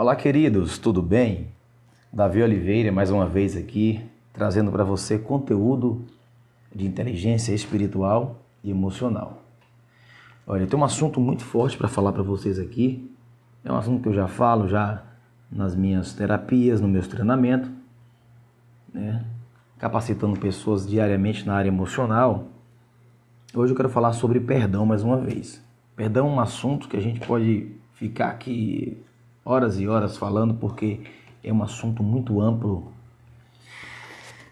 Olá, queridos, tudo bem? Davi Oliveira, mais uma vez aqui, trazendo para você conteúdo de inteligência espiritual e emocional. Olha, tem um assunto muito forte para falar para vocês aqui. É um assunto que eu já falo já nas minhas terapias, no meus treinamentos, né? capacitando pessoas diariamente na área emocional. Hoje eu quero falar sobre perdão mais uma vez. Perdão é um assunto que a gente pode ficar aqui horas e horas falando porque é um assunto muito amplo.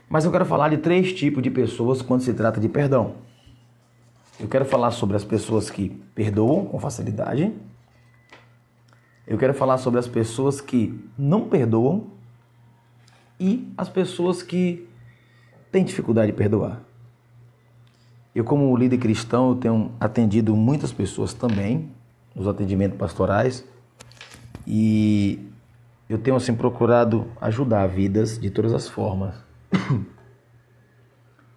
Mas eu quero falar de três tipos de pessoas quando se trata de perdão. Eu quero falar sobre as pessoas que perdoam com facilidade. Eu quero falar sobre as pessoas que não perdoam e as pessoas que têm dificuldade de perdoar. Eu, como líder cristão, eu tenho atendido muitas pessoas também nos atendimentos pastorais e eu tenho assim procurado ajudar vidas de todas as formas.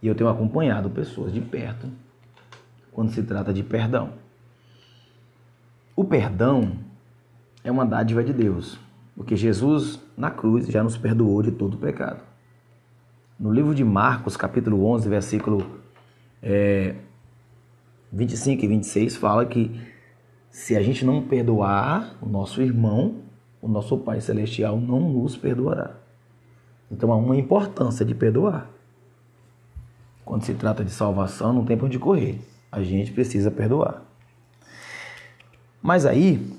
e eu tenho acompanhado pessoas de perto quando se trata de perdão. O perdão é uma dádiva de Deus, porque Jesus na cruz já nos perdoou de todo o pecado. No livro de Marcos, capítulo 11, versículo é, 25 e 26, fala que se a gente não perdoar o nosso irmão, o nosso Pai Celestial não nos perdoará. Então há uma importância de perdoar. Quando se trata de salvação, não tem para onde correr. A gente precisa perdoar. Mas aí,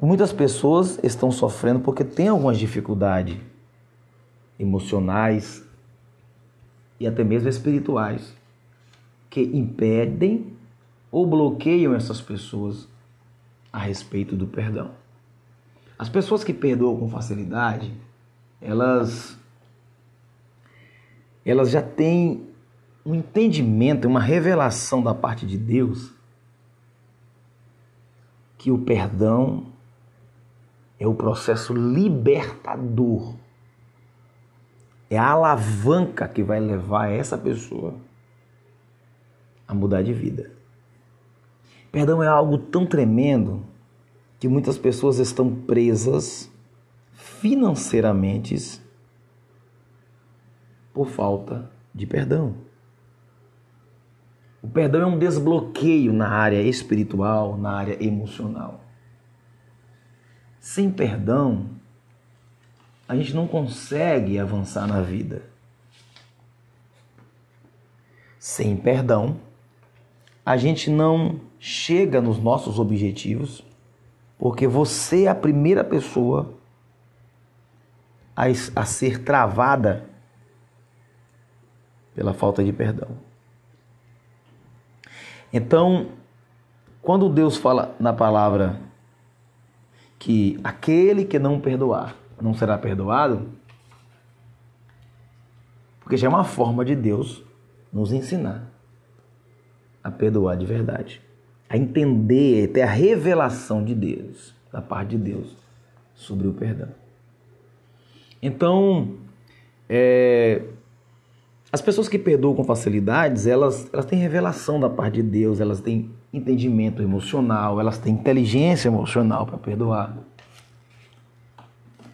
muitas pessoas estão sofrendo porque têm algumas dificuldades emocionais e até mesmo espirituais que impedem ou bloqueiam essas pessoas a respeito do perdão. As pessoas que perdoam com facilidade, elas elas já têm um entendimento, uma revelação da parte de Deus que o perdão é o processo libertador. É a alavanca que vai levar essa pessoa a mudar de vida. Perdão é algo tão tremendo que muitas pessoas estão presas financeiramente por falta de perdão. O perdão é um desbloqueio na área espiritual, na área emocional. Sem perdão, a gente não consegue avançar na vida. Sem perdão, a gente não chega nos nossos objetivos, porque você é a primeira pessoa a, a ser travada pela falta de perdão. Então, quando Deus fala na palavra que aquele que não perdoar não será perdoado, porque já é uma forma de Deus nos ensinar a perdoar de verdade, entender, ter a revelação de Deus, da parte de Deus, sobre o perdão. Então, é, as pessoas que perdoam com facilidades, elas, elas têm revelação da parte de Deus, elas têm entendimento emocional, elas têm inteligência emocional para perdoar.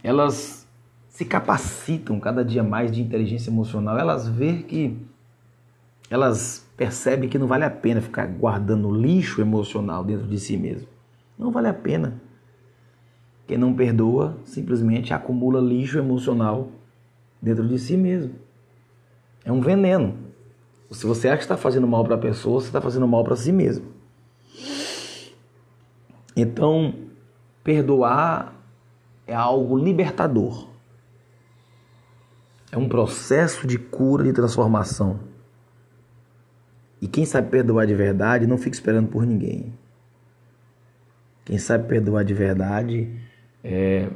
Elas se capacitam cada dia mais de inteligência emocional, elas veem que elas percebem que não vale a pena ficar guardando lixo emocional dentro de si mesmo. Não vale a pena. Quem não perdoa simplesmente acumula lixo emocional dentro de si mesmo. É um veneno. Se você acha que está fazendo mal para a pessoa, você está fazendo mal para si mesmo. Então, perdoar é algo libertador. É um processo de cura, de transformação. E quem sabe perdoar de verdade não fica esperando por ninguém. Quem sabe perdoar de verdade é,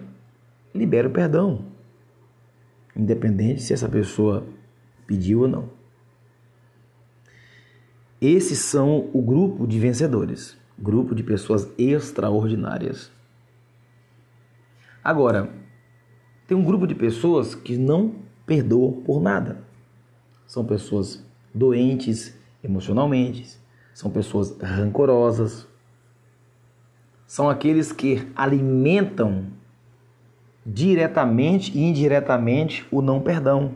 libera o perdão, independente se essa pessoa pediu ou não. Esses são o grupo de vencedores, grupo de pessoas extraordinárias. Agora, tem um grupo de pessoas que não perdoam por nada. São pessoas doentes, emocionalmente, são pessoas rancorosas, são aqueles que alimentam diretamente e indiretamente o não perdão.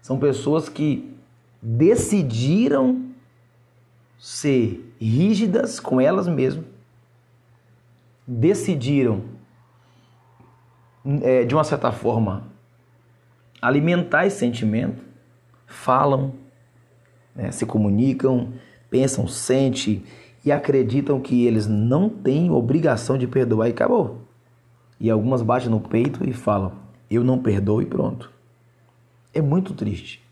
São pessoas que decidiram ser rígidas com elas mesmas, decidiram, é, de uma certa forma, alimentar esse sentimento, falam, né, se comunicam, pensam, sentem e acreditam que eles não têm obrigação de perdoar e acabou. E algumas batem no peito e falam: Eu não perdoo e pronto. É muito triste.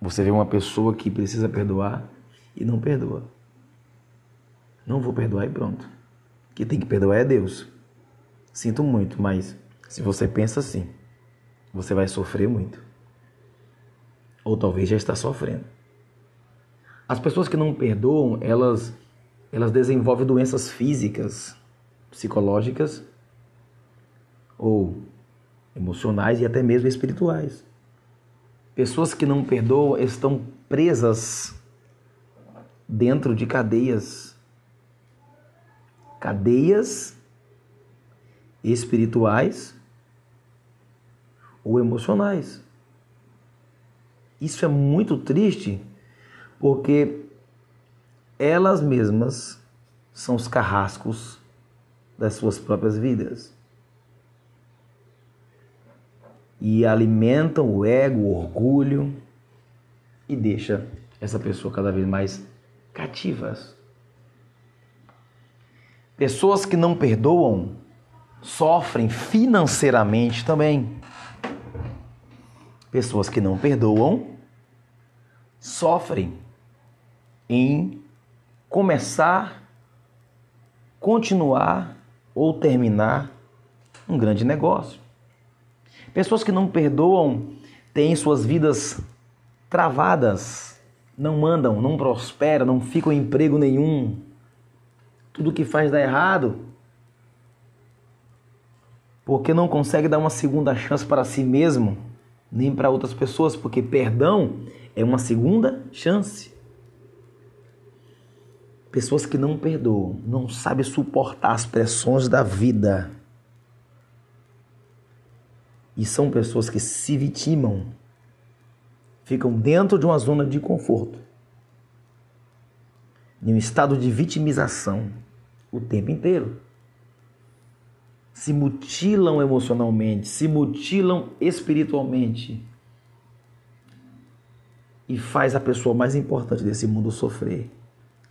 Você vê uma pessoa que precisa perdoar e não perdoa. Não vou perdoar e pronto. Quem tem que perdoar é Deus. Sinto muito, mas se você pensa assim, você vai sofrer muito. Ou talvez já está sofrendo. As pessoas que não perdoam, elas elas desenvolvem doenças físicas, psicológicas ou emocionais e até mesmo espirituais. Pessoas que não perdoam estão presas dentro de cadeias. Cadeias espirituais ou emocionais. Isso é muito triste porque elas mesmas são os carrascos das suas próprias vidas. E alimentam o ego, o orgulho e deixa essa pessoa cada vez mais cativas. Pessoas que não perdoam sofrem financeiramente também. Pessoas que não perdoam sofrem em começar, continuar ou terminar um grande negócio. Pessoas que não perdoam têm suas vidas travadas não mandam, não prosperam, não ficam em emprego nenhum. Tudo que faz dá errado. Porque não consegue dar uma segunda chance para si mesmo, nem para outras pessoas, porque perdão é uma segunda chance. Pessoas que não perdoam, não sabem suportar as pressões da vida. E são pessoas que se vitimam ficam dentro de uma zona de conforto, em um estado de vitimização o tempo inteiro. Se mutilam emocionalmente, se mutilam espiritualmente. E faz a pessoa mais importante desse mundo sofrer,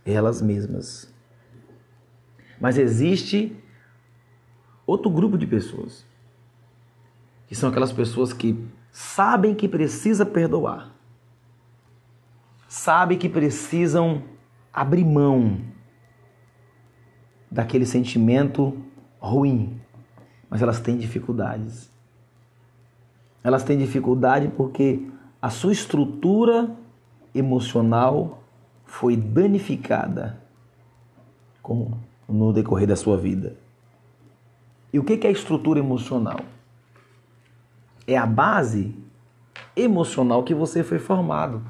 elas mesmas. Mas existe outro grupo de pessoas, que são aquelas pessoas que sabem que precisa perdoar, sabem que precisam abrir mão daquele sentimento ruim, mas elas têm dificuldades. Elas têm dificuldade porque a sua estrutura emocional foi danificada no decorrer da sua vida. E o que é a estrutura emocional? é a base emocional que você foi formado.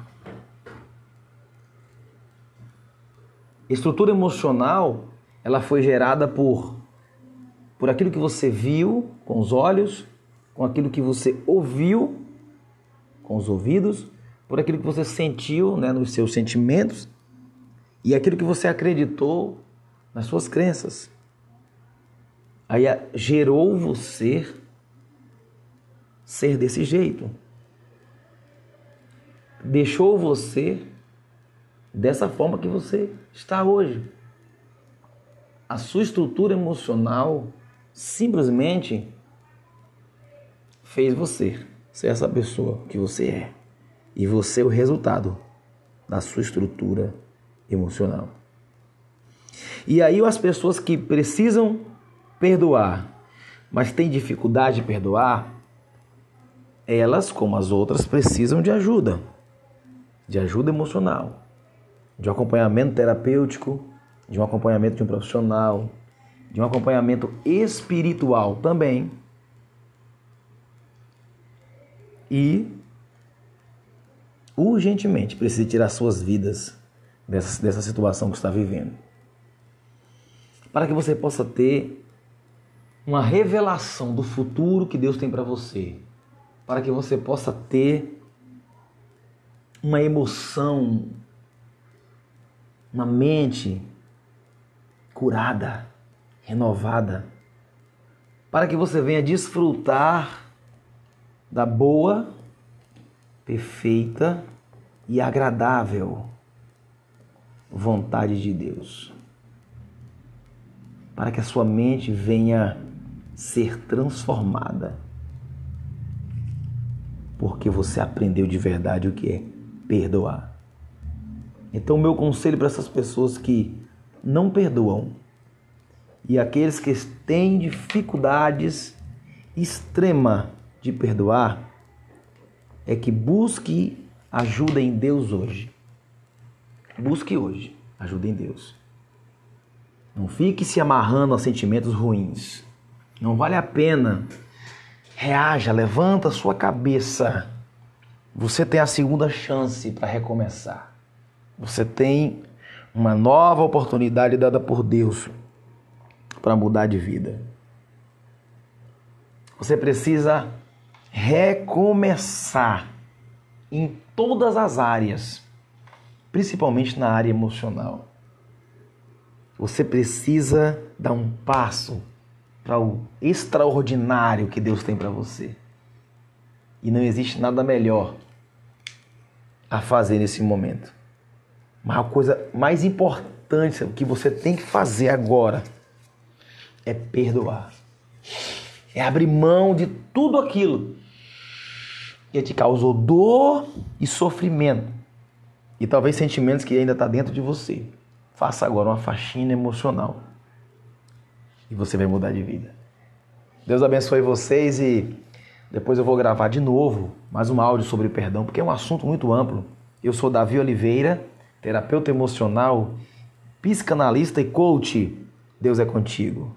Estrutura emocional, ela foi gerada por por aquilo que você viu com os olhos, com aquilo que você ouviu com os ouvidos, por aquilo que você sentiu, né, nos seus sentimentos e aquilo que você acreditou nas suas crenças. Aí gerou você ser desse jeito. Deixou você dessa forma que você está hoje. A sua estrutura emocional simplesmente fez você ser essa pessoa que você é. E você é o resultado da sua estrutura emocional. E aí as pessoas que precisam perdoar, mas têm dificuldade de perdoar, elas, como as outras, precisam de ajuda, de ajuda emocional, de um acompanhamento terapêutico, de um acompanhamento de um profissional, de um acompanhamento espiritual também. E urgentemente precisa tirar suas vidas dessa, dessa situação que está vivendo. para que você possa ter uma revelação do futuro que Deus tem para você, para que você possa ter uma emoção, uma mente curada, renovada, para que você venha desfrutar da boa, perfeita e agradável vontade de Deus. Para que a sua mente venha ser transformada. Porque você aprendeu de verdade o que é perdoar. Então, meu conselho para essas pessoas que não perdoam e aqueles que têm dificuldades extrema de perdoar é que busque ajuda em Deus hoje. Busque hoje ajuda em Deus. Não fique se amarrando a sentimentos ruins. Não vale a pena. Reaja, levanta a sua cabeça. Você tem a segunda chance para recomeçar. Você tem uma nova oportunidade dada por Deus para mudar de vida. Você precisa recomeçar em todas as áreas, principalmente na área emocional. Você precisa dar um passo para o extraordinário que Deus tem para você. E não existe nada melhor a fazer nesse momento. Mas a coisa mais importante que você tem que fazer agora é perdoar. É abrir mão de tudo aquilo que te causou dor e sofrimento. E talvez sentimentos que ainda está dentro de você. Faça agora uma faxina emocional. E você vai mudar de vida. Deus abençoe vocês e depois eu vou gravar de novo mais um áudio sobre perdão, porque é um assunto muito amplo. Eu sou Davi Oliveira, terapeuta emocional, psicanalista e coach. Deus é contigo.